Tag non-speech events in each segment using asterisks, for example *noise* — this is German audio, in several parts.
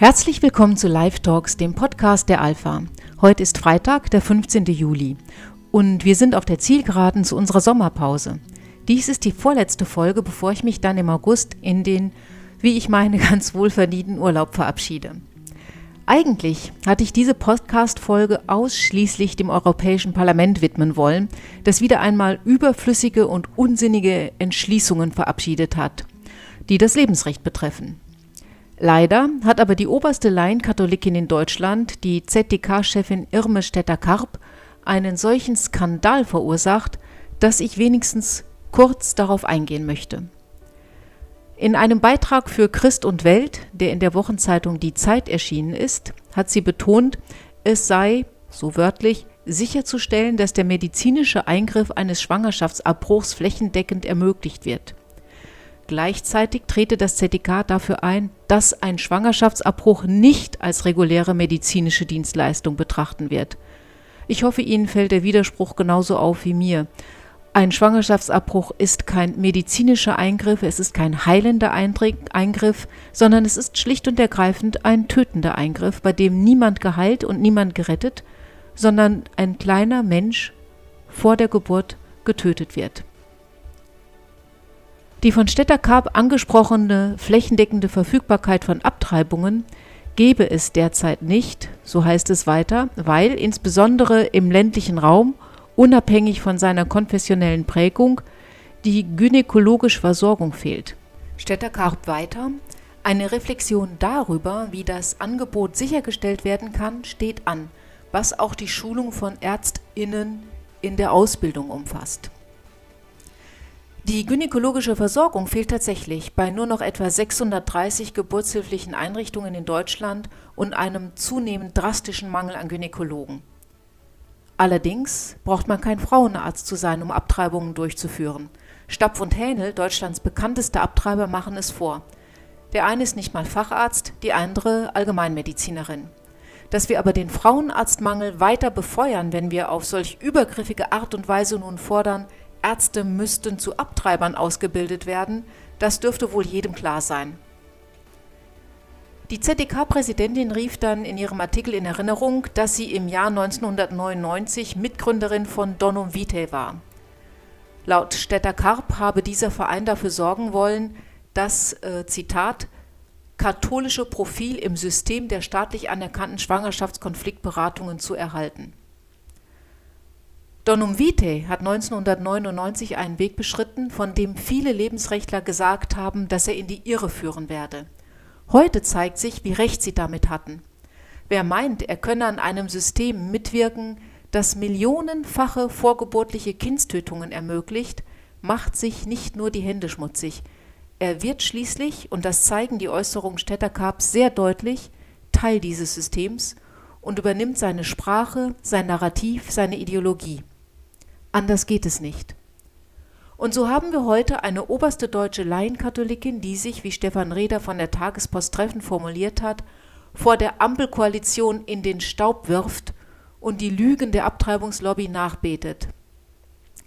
Herzlich willkommen zu Live Talks, dem Podcast der Alpha. Heute ist Freitag, der 15. Juli und wir sind auf der Zielgeraden zu unserer Sommerpause. Dies ist die vorletzte Folge, bevor ich mich dann im August in den, wie ich meine, *laughs* ganz wohlverdienten Urlaub verabschiede. Eigentlich hatte ich diese Podcast-Folge ausschließlich dem Europäischen Parlament widmen wollen, das wieder einmal überflüssige und unsinnige Entschließungen verabschiedet hat, die das Lebensrecht betreffen. Leider hat aber die oberste Laienkatholikin in Deutschland, die ZDK-Chefin Irme Stetter-Karp, einen solchen Skandal verursacht, dass ich wenigstens kurz darauf eingehen möchte. In einem Beitrag für Christ und Welt, der in der Wochenzeitung Die Zeit erschienen ist, hat sie betont, es sei, so wörtlich, sicherzustellen, dass der medizinische Eingriff eines Schwangerschaftsabbruchs flächendeckend ermöglicht wird. Gleichzeitig trete das ZDK dafür ein, dass ein Schwangerschaftsabbruch nicht als reguläre medizinische Dienstleistung betrachten wird. Ich hoffe, Ihnen fällt der Widerspruch genauso auf wie mir. Ein Schwangerschaftsabbruch ist kein medizinischer Eingriff, es ist kein heilender Eingriff, sondern es ist schlicht und ergreifend ein tötender Eingriff, bei dem niemand geheilt und niemand gerettet, sondern ein kleiner Mensch vor der Geburt getötet wird. Die von Städter-Karp angesprochene flächendeckende Verfügbarkeit von Abtreibungen gebe es derzeit nicht, so heißt es weiter, weil insbesondere im ländlichen Raum, unabhängig von seiner konfessionellen Prägung, die gynäkologische Versorgung fehlt. Städter-Karp weiter, eine Reflexion darüber, wie das Angebot sichergestellt werden kann, steht an, was auch die Schulung von ÄrztInnen in der Ausbildung umfasst. Die gynäkologische Versorgung fehlt tatsächlich bei nur noch etwa 630 geburtshilflichen Einrichtungen in Deutschland und einem zunehmend drastischen Mangel an Gynäkologen. Allerdings braucht man kein Frauenarzt zu sein, um Abtreibungen durchzuführen. Stapf und Hähnel, Deutschlands bekannteste Abtreiber, machen es vor. Der eine ist nicht mal Facharzt, die andere Allgemeinmedizinerin. Dass wir aber den Frauenarztmangel weiter befeuern, wenn wir auf solch übergriffige Art und Weise nun fordern, Ärzte müssten zu Abtreibern ausgebildet werden, das dürfte wohl jedem klar sein. Die ZDK-Präsidentin rief dann in ihrem Artikel in Erinnerung, dass sie im Jahr 1999 Mitgründerin von Donum Vitae war. Laut Stetter Karp habe dieser Verein dafür sorgen wollen, das, äh, Zitat, katholische Profil im System der staatlich anerkannten Schwangerschaftskonfliktberatungen zu erhalten. Donum Vitae hat 1999 einen Weg beschritten, von dem viele Lebensrechtler gesagt haben, dass er in die Irre führen werde. Heute zeigt sich, wie recht sie damit hatten. Wer meint, er könne an einem System mitwirken, das millionenfache vorgeburtliche Kindstötungen ermöglicht, macht sich nicht nur die Hände schmutzig. Er wird schließlich, und das zeigen die Äußerungen Städterkarps sehr deutlich, Teil dieses Systems und übernimmt seine Sprache, sein Narrativ, seine Ideologie. Anders geht es nicht. Und so haben wir heute eine oberste deutsche Laienkatholikin, die sich, wie Stefan Reder von der Tagespost treffend formuliert hat, vor der Ampelkoalition in den Staub wirft und die Lügen der Abtreibungslobby nachbetet.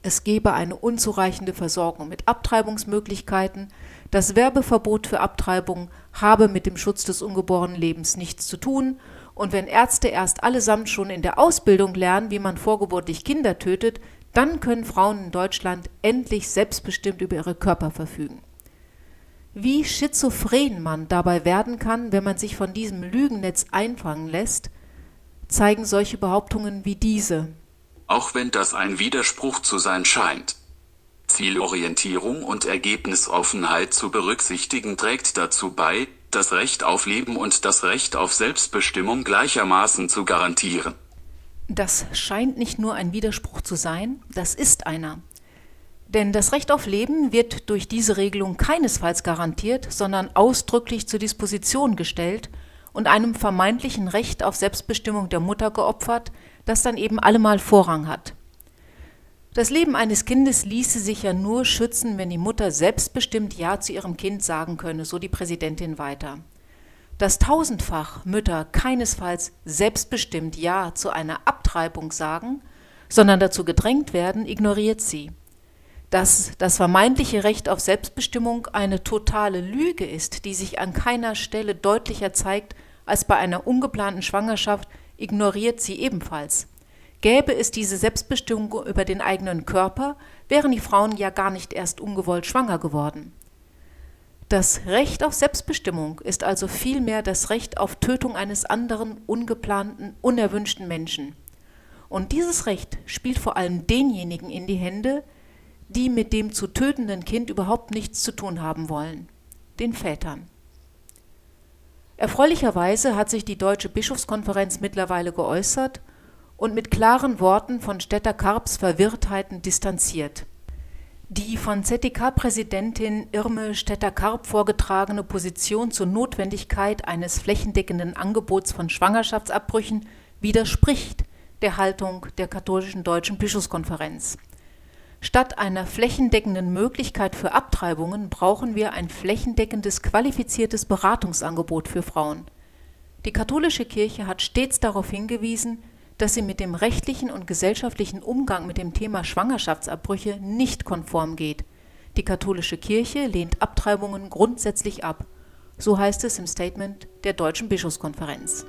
Es gebe eine unzureichende Versorgung mit Abtreibungsmöglichkeiten, das Werbeverbot für Abtreibung habe mit dem Schutz des ungeborenen Lebens nichts zu tun, und wenn Ärzte erst allesamt schon in der Ausbildung lernen, wie man vorgeburtlich Kinder tötet, dann können Frauen in Deutschland endlich selbstbestimmt über ihre Körper verfügen. Wie schizophren man dabei werden kann, wenn man sich von diesem Lügennetz einfangen lässt, zeigen solche Behauptungen wie diese. Auch wenn das ein Widerspruch zu sein scheint. Zielorientierung und Ergebnisoffenheit zu berücksichtigen trägt dazu bei, das Recht auf Leben und das Recht auf Selbstbestimmung gleichermaßen zu garantieren. Das scheint nicht nur ein Widerspruch zu sein, das ist einer. Denn das Recht auf Leben wird durch diese Regelung keinesfalls garantiert, sondern ausdrücklich zur Disposition gestellt und einem vermeintlichen Recht auf Selbstbestimmung der Mutter geopfert, das dann eben allemal Vorrang hat. Das Leben eines Kindes ließe sich ja nur schützen, wenn die Mutter selbstbestimmt Ja zu ihrem Kind sagen könne, so die Präsidentin weiter. Dass tausendfach Mütter keinesfalls selbstbestimmt Ja zu einer Abtreibung sagen, sondern dazu gedrängt werden, ignoriert sie. Dass das vermeintliche Recht auf Selbstbestimmung eine totale Lüge ist, die sich an keiner Stelle deutlicher zeigt als bei einer ungeplanten Schwangerschaft ignoriert sie ebenfalls. Gäbe es diese Selbstbestimmung über den eigenen Körper, wären die Frauen ja gar nicht erst ungewollt schwanger geworden. Das Recht auf Selbstbestimmung ist also vielmehr das Recht auf Tötung eines anderen, ungeplanten, unerwünschten Menschen. Und dieses Recht spielt vor allem denjenigen in die Hände, die mit dem zu tötenden Kind überhaupt nichts zu tun haben wollen, den Vätern. Erfreulicherweise hat sich die Deutsche Bischofskonferenz mittlerweile geäußert und mit klaren Worten von Städter Karps Verwirrtheiten distanziert. Die von ZDK-Präsidentin Irme Stetter-Karp vorgetragene Position zur Notwendigkeit eines flächendeckenden Angebots von Schwangerschaftsabbrüchen widerspricht der Haltung der katholischen Deutschen Bischofskonferenz. Statt einer flächendeckenden Möglichkeit für Abtreibungen brauchen wir ein flächendeckendes qualifiziertes Beratungsangebot für Frauen. Die katholische Kirche hat stets darauf hingewiesen, dass sie mit dem rechtlichen und gesellschaftlichen Umgang mit dem Thema Schwangerschaftsabbrüche nicht konform geht. Die katholische Kirche lehnt Abtreibungen grundsätzlich ab. So heißt es im Statement der Deutschen Bischofskonferenz.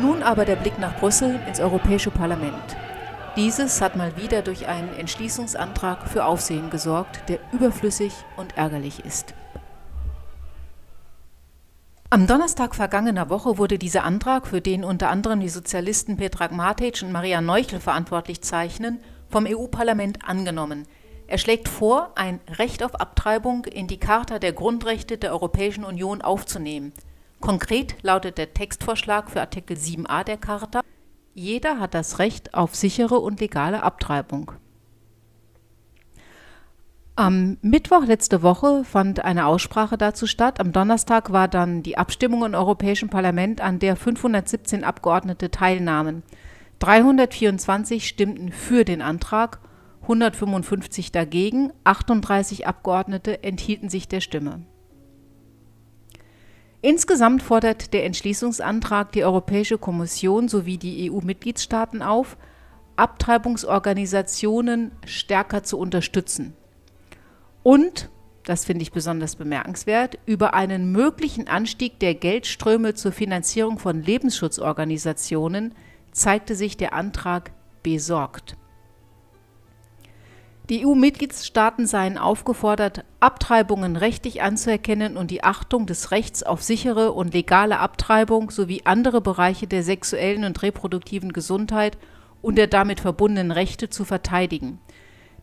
Nun aber der Blick nach Brüssel ins Europäische Parlament. Dieses hat mal wieder durch einen Entschließungsantrag für Aufsehen gesorgt, der überflüssig und ärgerlich ist. Am Donnerstag vergangener Woche wurde dieser Antrag, für den unter anderem die Sozialisten Petrag Matic und Maria Neuchel verantwortlich zeichnen, vom EU-Parlament angenommen. Er schlägt vor, ein Recht auf Abtreibung in die Charta der Grundrechte der Europäischen Union aufzunehmen – Konkret lautet der Textvorschlag für Artikel 7a der Charta, jeder hat das Recht auf sichere und legale Abtreibung. Am Mittwoch letzte Woche fand eine Aussprache dazu statt. Am Donnerstag war dann die Abstimmung im Europäischen Parlament, an der 517 Abgeordnete teilnahmen. 324 stimmten für den Antrag, 155 dagegen, 38 Abgeordnete enthielten sich der Stimme. Insgesamt fordert der Entschließungsantrag die Europäische Kommission sowie die EU-Mitgliedstaaten auf, Abtreibungsorganisationen stärker zu unterstützen und, das finde ich besonders bemerkenswert, über einen möglichen Anstieg der Geldströme zur Finanzierung von Lebensschutzorganisationen zeigte sich der Antrag besorgt. Die EU-Mitgliedstaaten seien aufgefordert, Abtreibungen rechtlich anzuerkennen und die Achtung des Rechts auf sichere und legale Abtreibung sowie andere Bereiche der sexuellen und reproduktiven Gesundheit und der damit verbundenen Rechte zu verteidigen.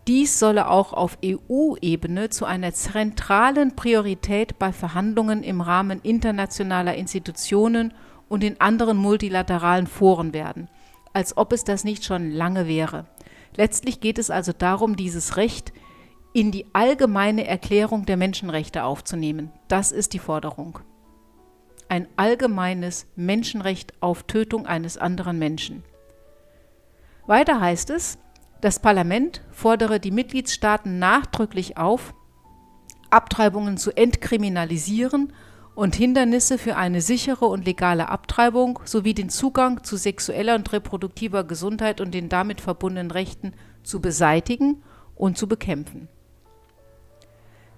Dies solle auch auf EU-Ebene zu einer zentralen Priorität bei Verhandlungen im Rahmen internationaler Institutionen und in anderen multilateralen Foren werden, als ob es das nicht schon lange wäre. Letztlich geht es also darum, dieses Recht in die allgemeine Erklärung der Menschenrechte aufzunehmen. Das ist die Forderung. Ein allgemeines Menschenrecht auf Tötung eines anderen Menschen. Weiter heißt es, das Parlament fordere die Mitgliedstaaten nachdrücklich auf, Abtreibungen zu entkriminalisieren und Hindernisse für eine sichere und legale Abtreibung sowie den Zugang zu sexueller und reproduktiver Gesundheit und den damit verbundenen Rechten zu beseitigen und zu bekämpfen.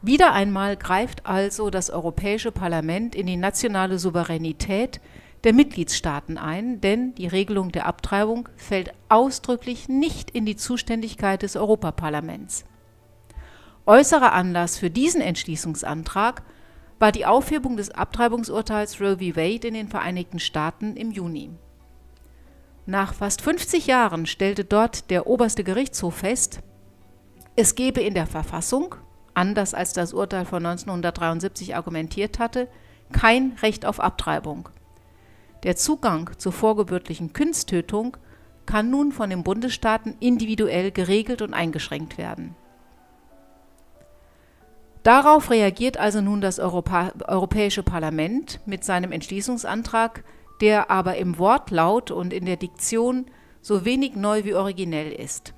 Wieder einmal greift also das Europäische Parlament in die nationale Souveränität der Mitgliedstaaten ein, denn die Regelung der Abtreibung fällt ausdrücklich nicht in die Zuständigkeit des Europaparlaments. Äußerer Anlass für diesen Entschließungsantrag war die Aufhebung des Abtreibungsurteils Roe v. Wade in den Vereinigten Staaten im Juni. Nach fast 50 Jahren stellte dort der oberste Gerichtshof fest, es gebe in der Verfassung, anders als das Urteil von 1973 argumentiert hatte, kein Recht auf Abtreibung. Der Zugang zur vorgeburtlichen Kindstötung kann nun von den Bundesstaaten individuell geregelt und eingeschränkt werden. Darauf reagiert also nun das Europa Europäische Parlament mit seinem Entschließungsantrag, der aber im Wortlaut und in der Diktion so wenig neu wie originell ist.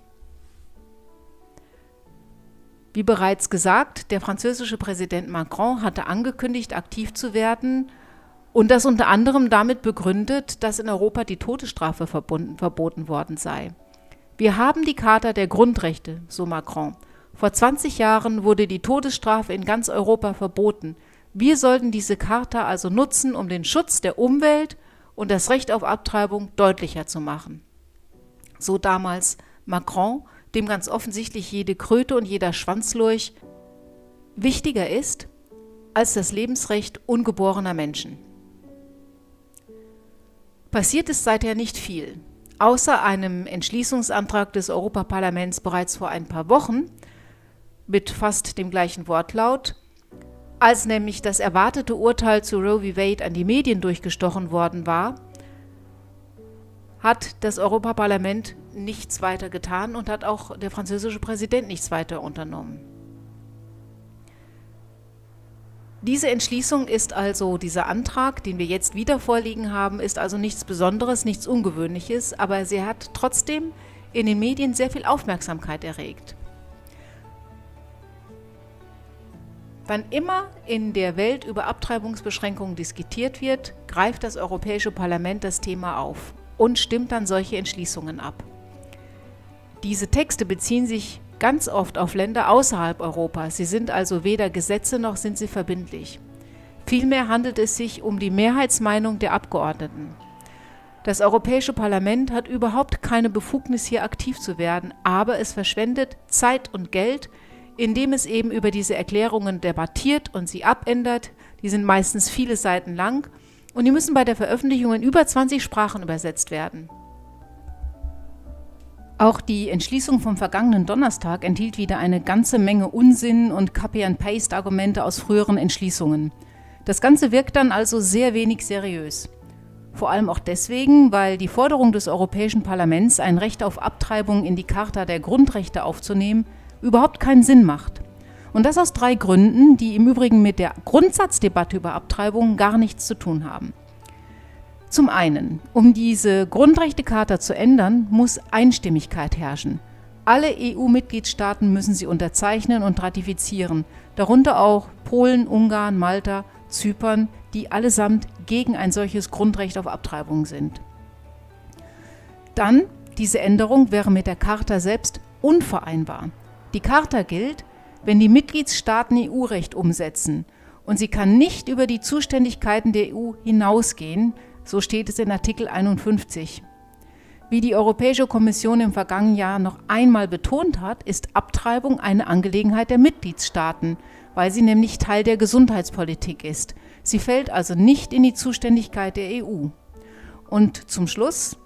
Wie bereits gesagt, der französische Präsident Macron hatte angekündigt, aktiv zu werden und das unter anderem damit begründet, dass in Europa die Todesstrafe verboten worden sei. Wir haben die Charta der Grundrechte, so Macron. Vor 20 Jahren wurde die Todesstrafe in ganz Europa verboten. Wir sollten diese Charta also nutzen, um den Schutz der Umwelt und das Recht auf Abtreibung deutlicher zu machen. So damals Macron, dem ganz offensichtlich jede Kröte und jeder Schwanzlurch wichtiger ist als das Lebensrecht ungeborener Menschen. Passiert ist seither nicht viel. Außer einem Entschließungsantrag des Europaparlaments bereits vor ein paar Wochen mit fast dem gleichen Wortlaut, als nämlich das erwartete Urteil zu Roe v. Wade an die Medien durchgestochen worden war, hat das Europaparlament nichts weiter getan und hat auch der französische Präsident nichts weiter unternommen. Diese Entschließung ist also, dieser Antrag, den wir jetzt wieder vorliegen haben, ist also nichts Besonderes, nichts Ungewöhnliches, aber sie hat trotzdem in den Medien sehr viel Aufmerksamkeit erregt. Wann immer in der Welt über Abtreibungsbeschränkungen diskutiert wird, greift das Europäische Parlament das Thema auf und stimmt dann solche Entschließungen ab. Diese Texte beziehen sich ganz oft auf Länder außerhalb Europas. Sie sind also weder Gesetze noch sind sie verbindlich. Vielmehr handelt es sich um die Mehrheitsmeinung der Abgeordneten. Das Europäische Parlament hat überhaupt keine Befugnis, hier aktiv zu werden, aber es verschwendet Zeit und Geld, indem es eben über diese Erklärungen debattiert und sie abändert. Die sind meistens viele Seiten lang und die müssen bei der Veröffentlichung in über 20 Sprachen übersetzt werden. Auch die Entschließung vom vergangenen Donnerstag enthielt wieder eine ganze Menge Unsinn und Copy-and-Paste-Argumente aus früheren Entschließungen. Das Ganze wirkt dann also sehr wenig seriös. Vor allem auch deswegen, weil die Forderung des Europäischen Parlaments, ein Recht auf Abtreibung in die Charta der Grundrechte aufzunehmen, überhaupt keinen Sinn macht. Und das aus drei Gründen, die im Übrigen mit der Grundsatzdebatte über Abtreibung gar nichts zu tun haben. Zum einen, um diese Grundrechtecharta zu ändern, muss Einstimmigkeit herrschen. Alle EU-Mitgliedstaaten müssen sie unterzeichnen und ratifizieren, darunter auch Polen, Ungarn, Malta, Zypern, die allesamt gegen ein solches Grundrecht auf Abtreibung sind. Dann, diese Änderung wäre mit der Charta selbst unvereinbar. Die Charta gilt, wenn die Mitgliedstaaten EU-Recht umsetzen und sie kann nicht über die Zuständigkeiten der EU hinausgehen, so steht es in Artikel 51. Wie die Europäische Kommission im vergangenen Jahr noch einmal betont hat, ist Abtreibung eine Angelegenheit der Mitgliedstaaten, weil sie nämlich Teil der Gesundheitspolitik ist. Sie fällt also nicht in die Zuständigkeit der EU. Und zum Schluss,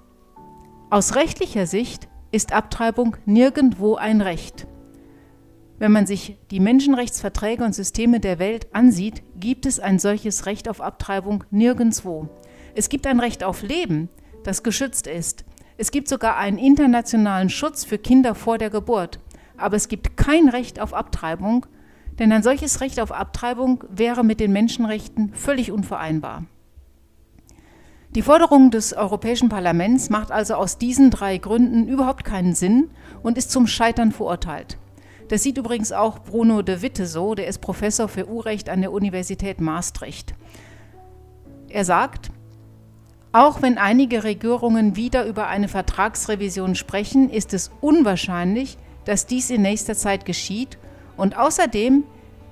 aus rechtlicher Sicht ist Abtreibung nirgendwo ein Recht. Wenn man sich die Menschenrechtsverträge und Systeme der Welt ansieht, gibt es ein solches Recht auf Abtreibung nirgendwo. Es gibt ein Recht auf Leben, das geschützt ist. Es gibt sogar einen internationalen Schutz für Kinder vor der Geburt. Aber es gibt kein Recht auf Abtreibung, denn ein solches Recht auf Abtreibung wäre mit den Menschenrechten völlig unvereinbar. Die Forderung des Europäischen Parlaments macht also aus diesen drei Gründen überhaupt keinen Sinn und ist zum Scheitern verurteilt. Das sieht übrigens auch Bruno de Witte so, der ist Professor für Urrecht an der Universität Maastricht. Er sagt, auch wenn einige Regierungen wieder über eine Vertragsrevision sprechen, ist es unwahrscheinlich, dass dies in nächster Zeit geschieht und außerdem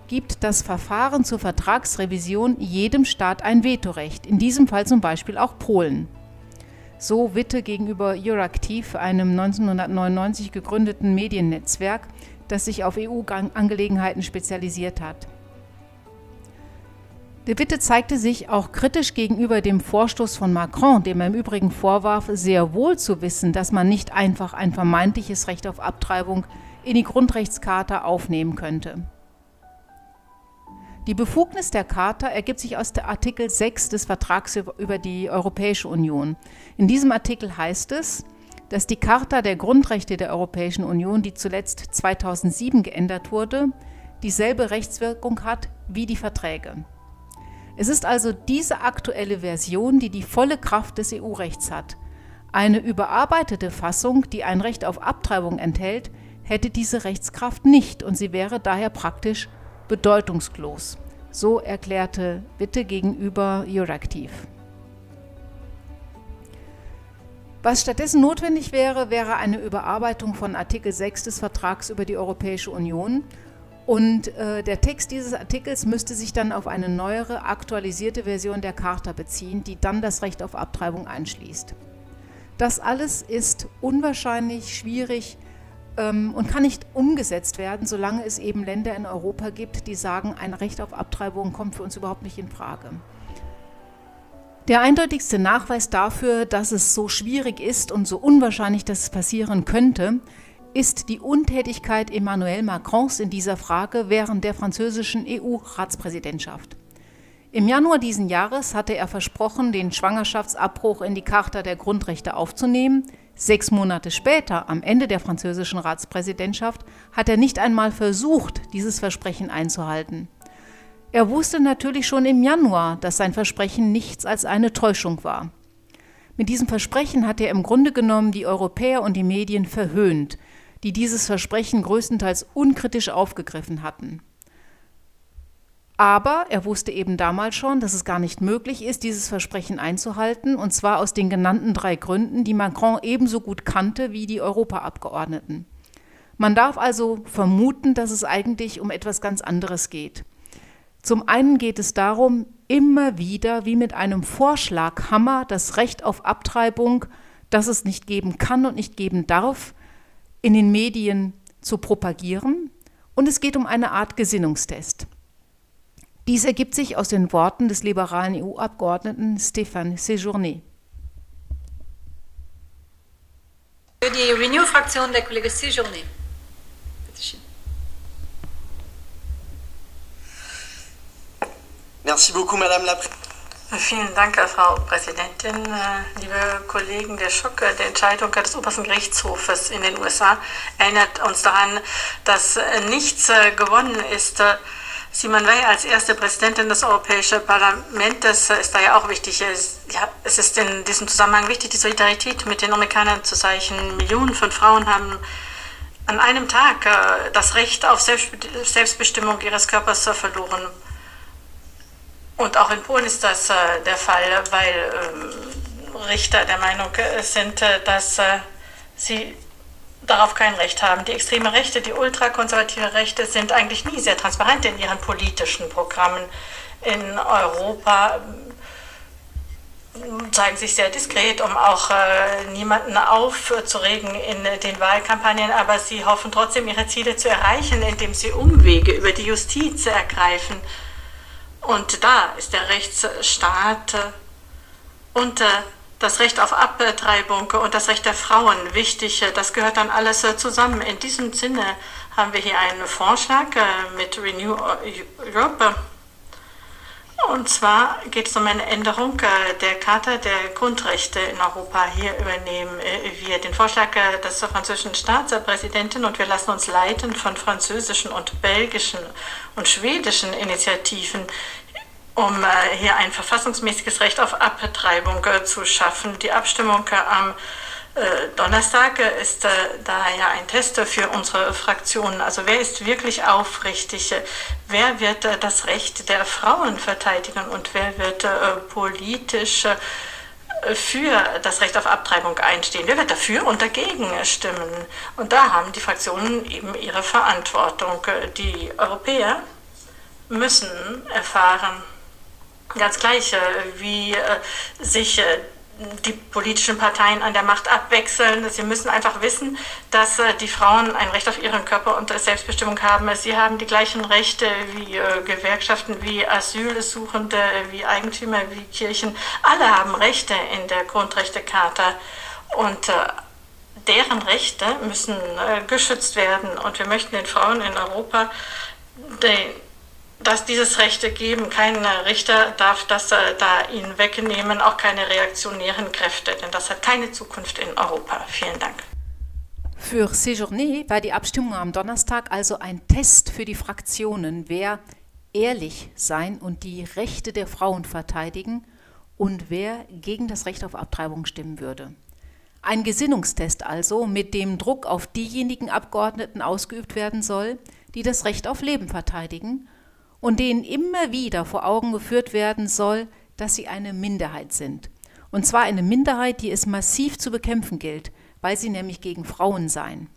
gibt das Verfahren zur Vertragsrevision jedem Staat ein Vetorecht, in diesem Fall zum Beispiel auch Polen. So Witte gegenüber Euraktiv, einem 1999 gegründeten Mediennetzwerk, das sich auf EU-Angelegenheiten spezialisiert hat. De Witte zeigte sich auch kritisch gegenüber dem Vorstoß von Macron, dem er im Übrigen vorwarf, sehr wohl zu wissen, dass man nicht einfach ein vermeintliches Recht auf Abtreibung in die Grundrechtscharta aufnehmen könnte. Die Befugnis der Charta ergibt sich aus der Artikel 6 des Vertrags über die Europäische Union. In diesem Artikel heißt es, dass die Charta der Grundrechte der Europäischen Union, die zuletzt 2007 geändert wurde, dieselbe Rechtswirkung hat wie die Verträge. Es ist also diese aktuelle Version, die die volle Kraft des EU-Rechts hat. Eine überarbeitete Fassung, die ein Recht auf Abtreibung enthält, hätte diese Rechtskraft nicht und sie wäre daher praktisch bedeutungslos. So erklärte Witte gegenüber Euractiv. Was stattdessen notwendig wäre, wäre eine Überarbeitung von Artikel 6 des Vertrags über die Europäische Union. Und äh, der Text dieses Artikels müsste sich dann auf eine neuere, aktualisierte Version der Charta beziehen, die dann das Recht auf Abtreibung einschließt. Das alles ist unwahrscheinlich schwierig ähm, und kann nicht umgesetzt werden, solange es eben Länder in Europa gibt, die sagen, ein Recht auf Abtreibung kommt für uns überhaupt nicht in Frage. Der eindeutigste Nachweis dafür, dass es so schwierig ist und so unwahrscheinlich, dass es passieren könnte, ist die Untätigkeit Emmanuel Macrons in dieser Frage während der französischen EU-Ratspräsidentschaft. Im Januar diesen Jahres hatte er versprochen, den Schwangerschaftsabbruch in die Charta der Grundrechte aufzunehmen. Sechs Monate später, am Ende der französischen Ratspräsidentschaft, hat er nicht einmal versucht, dieses Versprechen einzuhalten. Er wusste natürlich schon im Januar, dass sein Versprechen nichts als eine Täuschung war. Mit diesem Versprechen hat er im Grunde genommen die Europäer und die Medien verhöhnt, die dieses Versprechen größtenteils unkritisch aufgegriffen hatten. Aber er wusste eben damals schon, dass es gar nicht möglich ist, dieses Versprechen einzuhalten, und zwar aus den genannten drei Gründen, die Macron ebenso gut kannte wie die Europaabgeordneten. Man darf also vermuten, dass es eigentlich um etwas ganz anderes geht. Zum einen geht es darum, immer wieder wie mit einem Vorschlaghammer das Recht auf Abtreibung, das es nicht geben kann und nicht geben darf, in den Medien zu propagieren. Und es geht um eine Art Gesinnungstest. Dies ergibt sich aus den Worten des liberalen EU-Abgeordneten Stéphane Séjourné. Für die Renew-Fraktion der Kollege Séjourné. Merci beaucoup, Madame la Vielen Dank, Frau Präsidentin. Äh, liebe Kollegen, der Schock der Entscheidung des obersten Gerichtshofes in den USA erinnert uns daran, dass nichts äh, gewonnen ist Simon Weil als erste Präsidentin des Europäischen Parlaments ist da ja auch wichtig. Ja, es ist in diesem Zusammenhang wichtig, die Solidarität mit den Amerikanern zu zeichnen. Millionen von Frauen haben an einem Tag äh, das Recht auf Selbstbestimmung ihres Körpers verloren. Und auch in Polen ist das äh, der Fall, weil ähm, Richter der Meinung äh, sind, dass sie darauf kein Recht haben. Die extreme Rechte, die ultrakonservative Rechte sind eigentlich nie sehr transparent in ihren politischen Programmen. In Europa ähm, zeigen sich sehr diskret, um auch äh, niemanden aufzuregen in den Wahlkampagnen, aber sie hoffen trotzdem, ihre Ziele zu erreichen, indem sie Umwege über die Justiz ergreifen. Und da ist der Rechtsstaat äh, unter das Recht auf Abtreibung und das Recht der Frauen wichtig. Das gehört dann alles äh, zusammen. In diesem Sinne haben wir hier einen Vorschlag äh, mit Renew Europe. Und zwar geht es um eine Änderung äh, der Charta der Grundrechte in Europa. Hier übernehmen wir den Vorschlag des französischen Staatspräsidenten und wir lassen uns leiten von französischen und belgischen und schwedischen Initiativen um äh, hier ein verfassungsmäßiges Recht auf Abtreibung äh, zu schaffen. Die Abstimmung äh, am Donnerstag ist daher ein Test für unsere Fraktionen. Also wer ist wirklich aufrichtig? Wer wird das Recht der Frauen verteidigen und wer wird politisch für das Recht auf Abtreibung einstehen? Wer wird dafür und dagegen stimmen? Und da haben die Fraktionen eben ihre Verantwortung. Die Europäer müssen erfahren, ganz gleich, wie äh, sich äh, die politischen Parteien an der Macht abwechseln. Sie müssen einfach wissen, dass äh, die Frauen ein Recht auf ihren Körper und Selbstbestimmung haben. Sie haben die gleichen Rechte wie Gewerkschaften, wie Asylsuchende, wie Eigentümer, wie Kirchen. Alle haben Rechte in der Grundrechtecharta und deren Rechte müssen geschützt werden. Und wir möchten den Frauen in Europa den dass dieses Rechte geben. Kein Richter darf das äh, da ihnen wegnehmen, auch keine reaktionären Kräfte, denn das hat keine Zukunft in Europa. Vielen Dank. Für Séjourné war die Abstimmung am Donnerstag also ein Test für die Fraktionen, wer ehrlich sein und die Rechte der Frauen verteidigen und wer gegen das Recht auf Abtreibung stimmen würde. Ein Gesinnungstest also, mit dem Druck auf diejenigen Abgeordneten ausgeübt werden soll, die das Recht auf Leben verteidigen und denen immer wieder vor Augen geführt werden soll, dass sie eine Minderheit sind. Und zwar eine Minderheit, die es massiv zu bekämpfen gilt, weil sie nämlich gegen Frauen seien.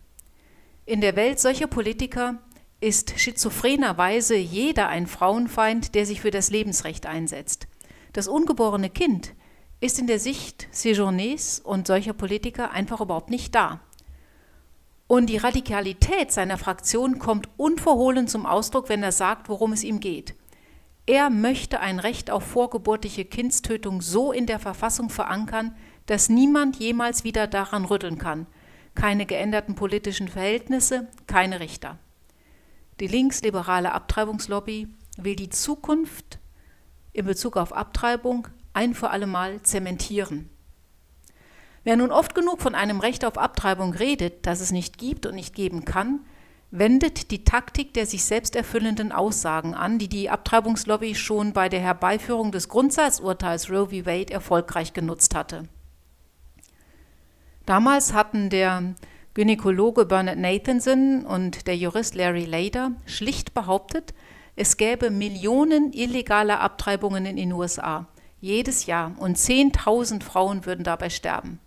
In der Welt solcher Politiker ist schizophrenerweise jeder ein Frauenfeind, der sich für das Lebensrecht einsetzt. Das ungeborene Kind ist in der Sicht Séjournés und solcher Politiker einfach überhaupt nicht da. Und die Radikalität seiner Fraktion kommt unverhohlen zum Ausdruck, wenn er sagt, worum es ihm geht. Er möchte ein Recht auf vorgeburtliche Kindstötung so in der Verfassung verankern, dass niemand jemals wieder daran rütteln kann. Keine geänderten politischen Verhältnisse, keine Richter. Die linksliberale Abtreibungslobby will die Zukunft in Bezug auf Abtreibung ein für allemal zementieren. Wer nun oft genug von einem Recht auf Abtreibung redet, das es nicht gibt und nicht geben kann, wendet die Taktik der sich selbst erfüllenden Aussagen an, die die Abtreibungslobby schon bei der Herbeiführung des Grundsatzurteils Roe v. Wade erfolgreich genutzt hatte. Damals hatten der Gynäkologe Bernard Nathanson und der Jurist Larry Lader schlicht behauptet, es gäbe Millionen illegaler Abtreibungen in den USA jedes Jahr und 10.000 Frauen würden dabei sterben.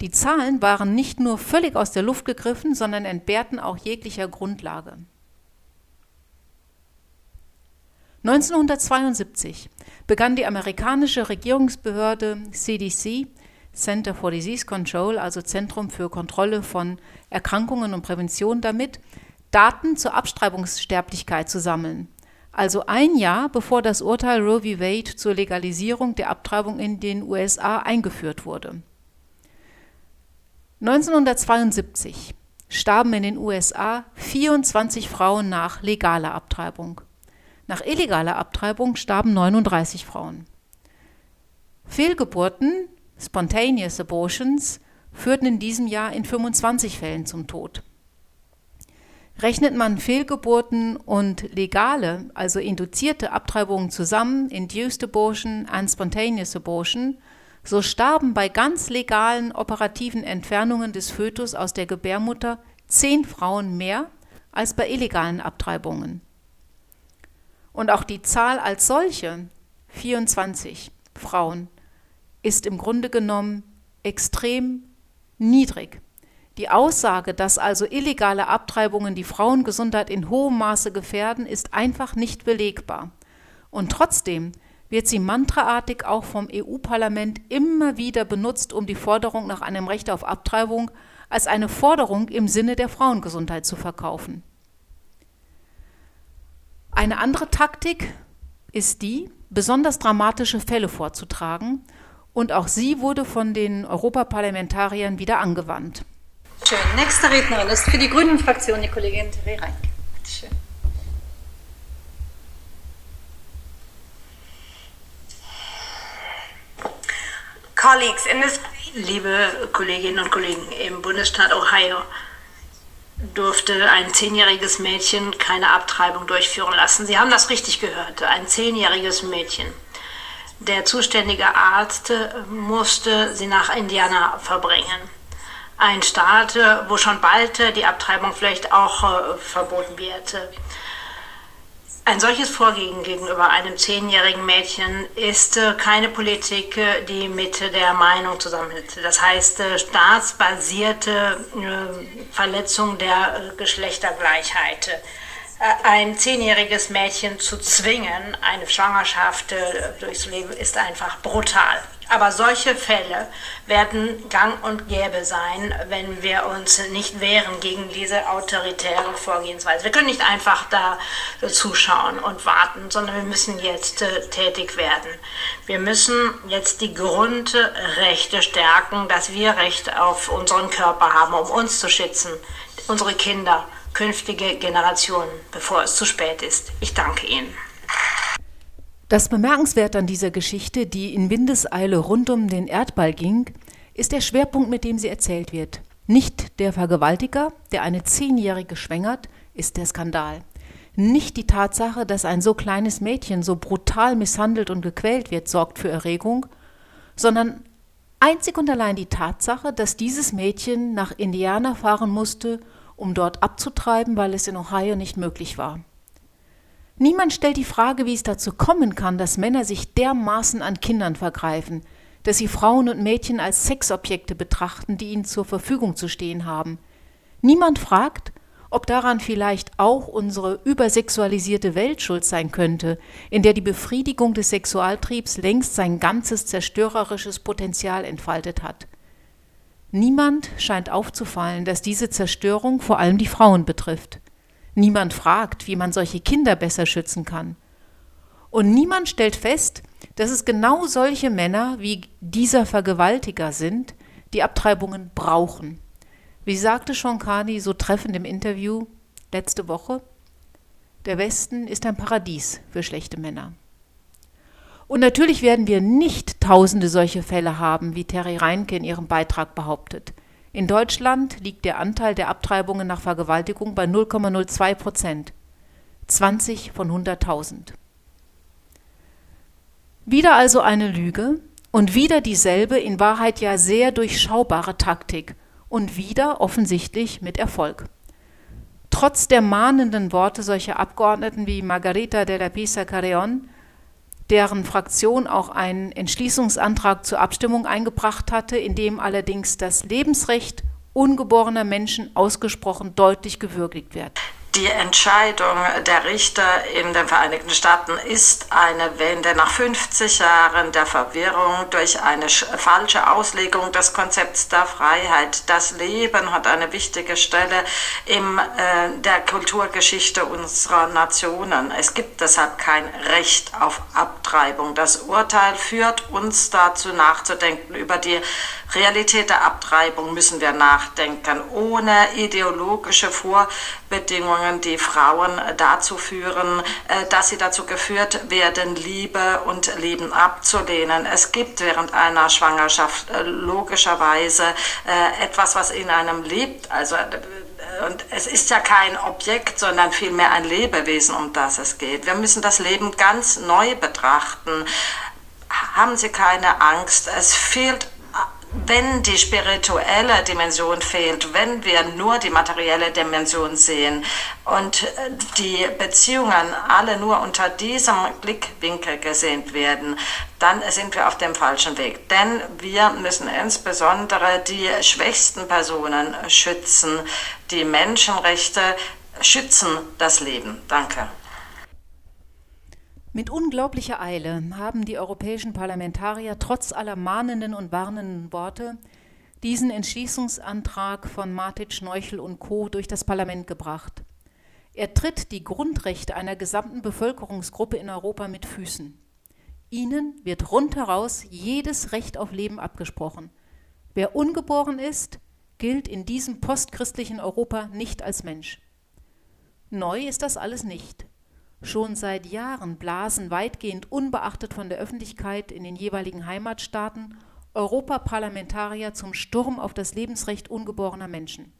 Die Zahlen waren nicht nur völlig aus der Luft gegriffen, sondern entbehrten auch jeglicher Grundlage. 1972 begann die amerikanische Regierungsbehörde CDC, Center for Disease Control, also Zentrum für Kontrolle von Erkrankungen und Prävention, damit, Daten zur Abtreibungssterblichkeit zu sammeln also ein Jahr bevor das Urteil Roe v. Wade zur Legalisierung der Abtreibung in den USA eingeführt wurde. 1972 starben in den USA 24 Frauen nach legaler Abtreibung. Nach illegaler Abtreibung starben 39 Frauen. Fehlgeburten, Spontaneous Abortions, führten in diesem Jahr in 25 Fällen zum Tod. Rechnet man Fehlgeburten und legale, also induzierte Abtreibungen zusammen, Induced Abortion and Spontaneous Abortion, so starben bei ganz legalen operativen Entfernungen des Fötus aus der Gebärmutter zehn Frauen mehr als bei illegalen Abtreibungen. Und auch die Zahl als solche, 24 Frauen, ist im Grunde genommen extrem niedrig. Die Aussage, dass also illegale Abtreibungen die Frauengesundheit in hohem Maße gefährden, ist einfach nicht belegbar. Und trotzdem wird sie mantraartig auch vom EU-Parlament immer wieder benutzt, um die Forderung nach einem Recht auf Abtreibung als eine Forderung im Sinne der Frauengesundheit zu verkaufen. Eine andere Taktik ist die, besonders dramatische Fälle vorzutragen, und auch sie wurde von den Europaparlamentariern wieder angewandt. Schön. Nächste Rednerin ist für die Grünen-Fraktion die Kollegin Therese Reink. Bitte schön. Colleagues, in this Liebe Kolleginnen und Kollegen, im Bundesstaat Ohio durfte ein zehnjähriges Mädchen keine Abtreibung durchführen lassen. Sie haben das richtig gehört, ein zehnjähriges Mädchen. Der zuständige Arzt musste sie nach Indiana verbringen ein Staat, wo schon bald die Abtreibung vielleicht auch äh, verboten wird. Ein solches Vorgehen gegenüber einem zehnjährigen Mädchen ist keine Politik, die mit der Meinung zusammenhält. Das heißt, staatsbasierte Verletzung der Geschlechtergleichheit. Ein zehnjähriges Mädchen zu zwingen, eine Schwangerschaft durchs Leben, ist einfach brutal. Aber solche Fälle werden gang und gäbe sein, wenn wir uns nicht wehren gegen diese autoritäre Vorgehensweise. Wir können nicht einfach da zuschauen und warten, sondern wir müssen jetzt äh, tätig werden. Wir müssen jetzt die Grundrechte stärken, dass wir Recht auf unseren Körper haben, um uns zu schützen, unsere Kinder, künftige Generationen, bevor es zu spät ist. Ich danke Ihnen. Das Bemerkenswerte an dieser Geschichte, die in Windeseile rund um den Erdball ging, ist der Schwerpunkt, mit dem sie erzählt wird. Nicht der Vergewaltiger, der eine Zehnjährige schwängert, ist der Skandal. Nicht die Tatsache, dass ein so kleines Mädchen so brutal misshandelt und gequält wird, sorgt für Erregung, sondern Einzig und allein die Tatsache, dass dieses Mädchen nach Indiana fahren musste, um dort abzutreiben, weil es in Ohio nicht möglich war. Niemand stellt die Frage, wie es dazu kommen kann, dass Männer sich dermaßen an Kindern vergreifen, dass sie Frauen und Mädchen als Sexobjekte betrachten, die ihnen zur Verfügung zu stehen haben. Niemand fragt, ob daran vielleicht auch unsere übersexualisierte Welt schuld sein könnte, in der die Befriedigung des Sexualtriebs längst sein ganzes zerstörerisches Potenzial entfaltet hat. Niemand scheint aufzufallen, dass diese Zerstörung vor allem die Frauen betrifft. Niemand fragt, wie man solche Kinder besser schützen kann. Und niemand stellt fest, dass es genau solche Männer wie dieser Vergewaltiger sind, die Abtreibungen brauchen. Wie sagte Sean Carney so treffend im Interview letzte Woche, der Westen ist ein Paradies für schlechte Männer. Und natürlich werden wir nicht tausende solche Fälle haben, wie Terry Reinke in ihrem Beitrag behauptet. In Deutschland liegt der Anteil der Abtreibungen nach Vergewaltigung bei 0,02 Prozent. 20 von 100.000. Wieder also eine Lüge und wieder dieselbe in Wahrheit ja sehr durchschaubare Taktik – und wieder offensichtlich mit Erfolg. Trotz der mahnenden Worte solcher Abgeordneten wie Margarita de la Pisa Carreon, deren Fraktion auch einen Entschließungsantrag zur Abstimmung eingebracht hatte, in dem allerdings das Lebensrecht ungeborener Menschen ausgesprochen deutlich gewürdigt wird. Die Entscheidung der Richter in den Vereinigten Staaten ist eine Wende nach 50 Jahren der Verwirrung durch eine falsche Auslegung des Konzepts der Freiheit. Das Leben hat eine wichtige Stelle in äh, der Kulturgeschichte unserer Nationen. Es gibt deshalb kein Recht auf Abtreibung. Das Urteil führt uns dazu nachzudenken über die Realität der Abtreibung müssen wir nachdenken, ohne ideologische Vorbedingungen, die Frauen dazu führen, äh, dass sie dazu geführt werden, Liebe und Leben abzulehnen. Es gibt während einer Schwangerschaft äh, logischerweise äh, etwas, was in einem lebt, also und es ist ja kein Objekt, sondern vielmehr ein Lebewesen, um das es geht. Wir müssen das Leben ganz neu betrachten. Haben Sie keine Angst. Es fehlt wenn die spirituelle Dimension fehlt, wenn wir nur die materielle Dimension sehen und äh, die Beziehungen alle nur unter diesem Blickwinkel gesehen werden, dann sind wir auf dem falschen Weg. Denn wir müssen insbesondere die schwächsten Personen schützen. Die Menschenrechte schützen das Leben. Danke. Mit unglaublicher Eile haben die europäischen Parlamentarier trotz aller mahnenden und warnenden Worte diesen Entschließungsantrag von Martin Schnorchel und Co. durch das Parlament gebracht. Er tritt die Grundrechte einer gesamten Bevölkerungsgruppe in Europa mit Füßen. Ihnen wird rundheraus jedes Recht auf Leben abgesprochen. Wer ungeboren ist, gilt in diesem postchristlichen Europa nicht als Mensch. Neu ist das alles nicht. Schon seit Jahren blasen weitgehend unbeachtet von der Öffentlichkeit in den jeweiligen Heimatstaaten Europaparlamentarier zum Sturm auf das Lebensrecht ungeborener Menschen.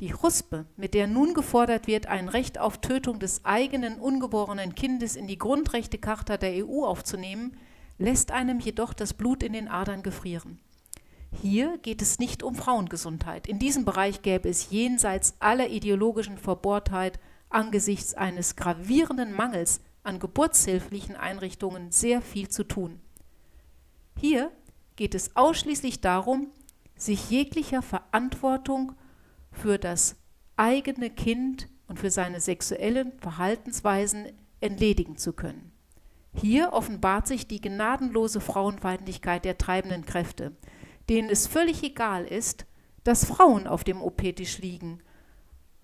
Die Huspe, mit der nun gefordert wird, ein Recht auf Tötung des eigenen ungeborenen Kindes in die Grundrechtecharta der EU aufzunehmen, lässt einem jedoch das Blut in den Adern gefrieren. Hier geht es nicht um Frauengesundheit. In diesem Bereich gäbe es jenseits aller ideologischen Verbohrtheit angesichts eines gravierenden Mangels an geburtshilflichen Einrichtungen sehr viel zu tun. Hier geht es ausschließlich darum, sich jeglicher Verantwortung für das eigene Kind und für seine sexuellen Verhaltensweisen entledigen zu können. Hier offenbart sich die gnadenlose Frauenfeindlichkeit der treibenden Kräfte, denen es völlig egal ist, dass Frauen auf dem OP-Tisch liegen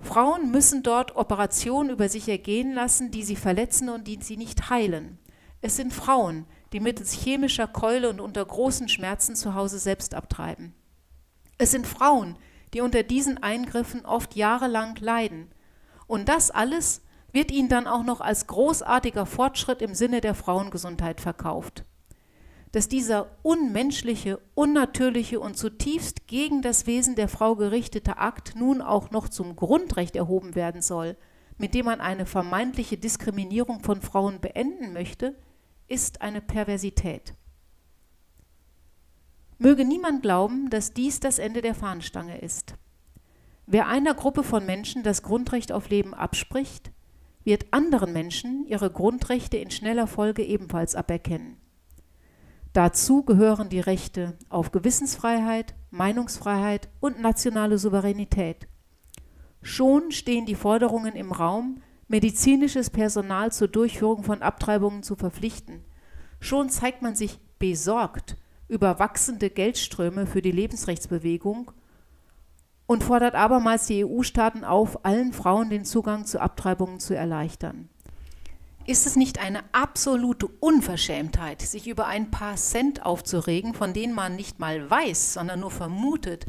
Frauen müssen dort Operationen über sich ergehen lassen, die sie verletzen und die sie nicht heilen. Es sind Frauen, die mittels chemischer Keule und unter großen Schmerzen zu Hause selbst abtreiben. Es sind Frauen, die unter diesen Eingriffen oft jahrelang leiden. Und das alles wird ihnen dann auch noch als großartiger Fortschritt im Sinne der Frauengesundheit verkauft dass dieser unmenschliche, unnatürliche und zutiefst gegen das Wesen der Frau gerichtete Akt nun auch noch zum Grundrecht erhoben werden soll, mit dem man eine vermeintliche Diskriminierung von Frauen beenden möchte, ist eine Perversität. Möge niemand glauben, dass dies das Ende der Fahnenstange ist. Wer einer Gruppe von Menschen das Grundrecht auf Leben abspricht, wird anderen Menschen ihre Grundrechte in schneller Folge ebenfalls aberkennen. Dazu gehören die Rechte auf Gewissensfreiheit, Meinungsfreiheit und nationale Souveränität. Schon stehen die Forderungen im Raum, medizinisches Personal zur Durchführung von Abtreibungen zu verpflichten. Schon zeigt man sich besorgt über wachsende Geldströme für die Lebensrechtsbewegung und fordert abermals die EU-Staaten auf, allen Frauen den Zugang zu Abtreibungen zu erleichtern. Ist es nicht eine absolute Unverschämtheit, sich über ein paar Cent aufzuregen, von denen man nicht mal weiß, sondern nur vermutet,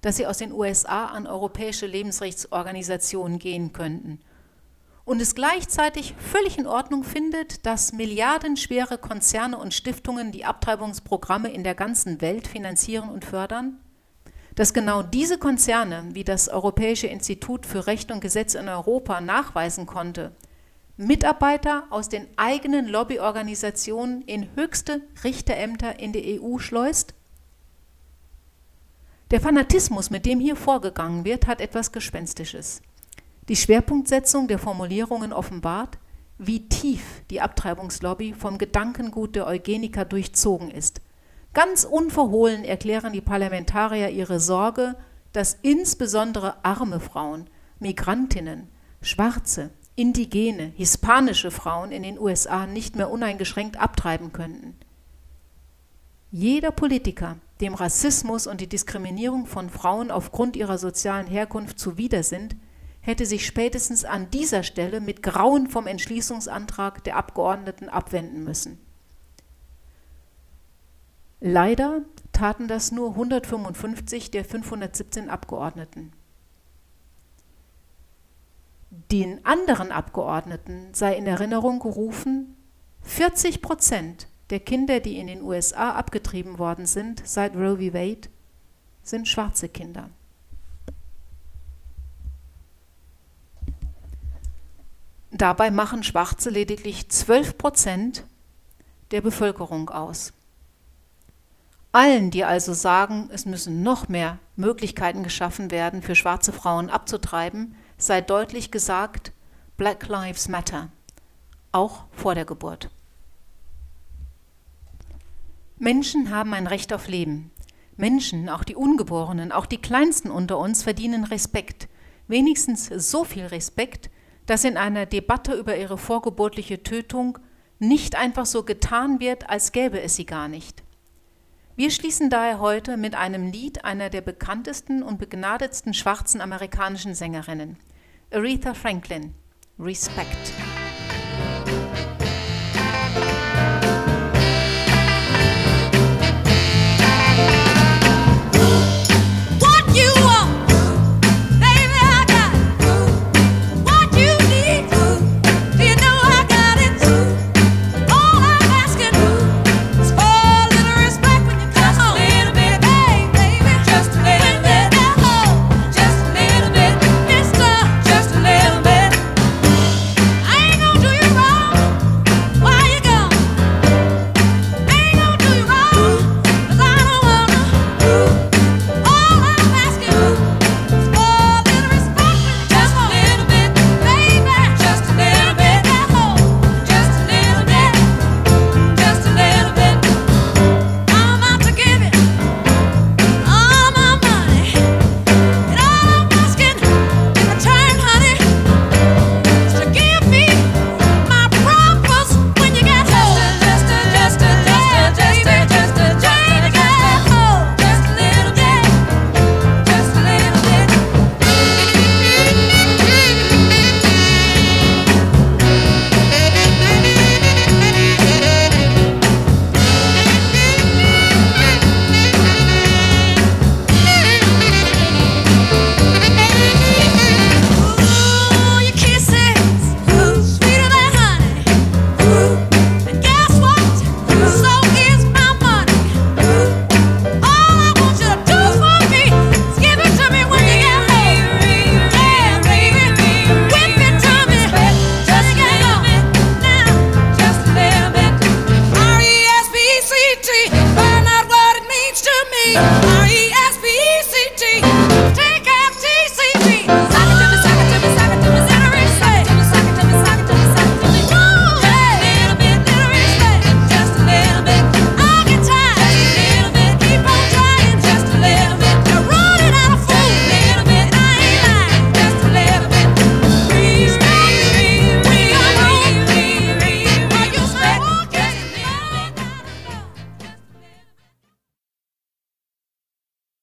dass sie aus den USA an europäische Lebensrechtsorganisationen gehen könnten? Und es gleichzeitig völlig in Ordnung findet, dass milliardenschwere Konzerne und Stiftungen die Abtreibungsprogramme in der ganzen Welt finanzieren und fördern? dass genau diese Konzerne, wie das Europäische Institut für Recht und Gesetz in Europa nachweisen konnte, Mitarbeiter aus den eigenen Lobbyorganisationen in höchste Richterämter in der EU schleust? Der Fanatismus, mit dem hier vorgegangen wird, hat etwas Gespenstisches. Die Schwerpunktsetzung der Formulierungen offenbart, wie tief die Abtreibungslobby vom Gedankengut der Eugeniker durchzogen ist – Ganz unverhohlen erklären die Parlamentarier ihre Sorge, dass insbesondere arme Frauen, Migrantinnen, Schwarze, indigene, hispanische Frauen in den USA nicht mehr uneingeschränkt abtreiben könnten. Jeder Politiker, dem Rassismus und die Diskriminierung von Frauen aufgrund ihrer sozialen Herkunft zuwider sind, hätte sich spätestens an dieser Stelle mit Grauen vom Entschließungsantrag der Abgeordneten abwenden müssen. Leider taten das nur 155 der 517 Abgeordneten. Den anderen Abgeordneten sei in Erinnerung gerufen, 40 Prozent der Kinder, die in den USA abgetrieben worden sind seit Roe v. Wade, sind schwarze Kinder. Dabei machen Schwarze lediglich 12 Prozent der Bevölkerung aus. Allen, die also sagen, es müssen noch mehr Möglichkeiten geschaffen werden, für schwarze Frauen abzutreiben, sei deutlich gesagt, Black Lives Matter, auch vor der Geburt. Menschen haben ein Recht auf Leben. Menschen, auch die Ungeborenen, auch die Kleinsten unter uns, verdienen Respekt. Wenigstens so viel Respekt, dass in einer Debatte über ihre vorgeburtliche Tötung nicht einfach so getan wird, als gäbe es sie gar nicht. Wir schließen daher heute mit einem Lied einer der bekanntesten und begnadetsten schwarzen amerikanischen Sängerinnen, Aretha Franklin, Respect.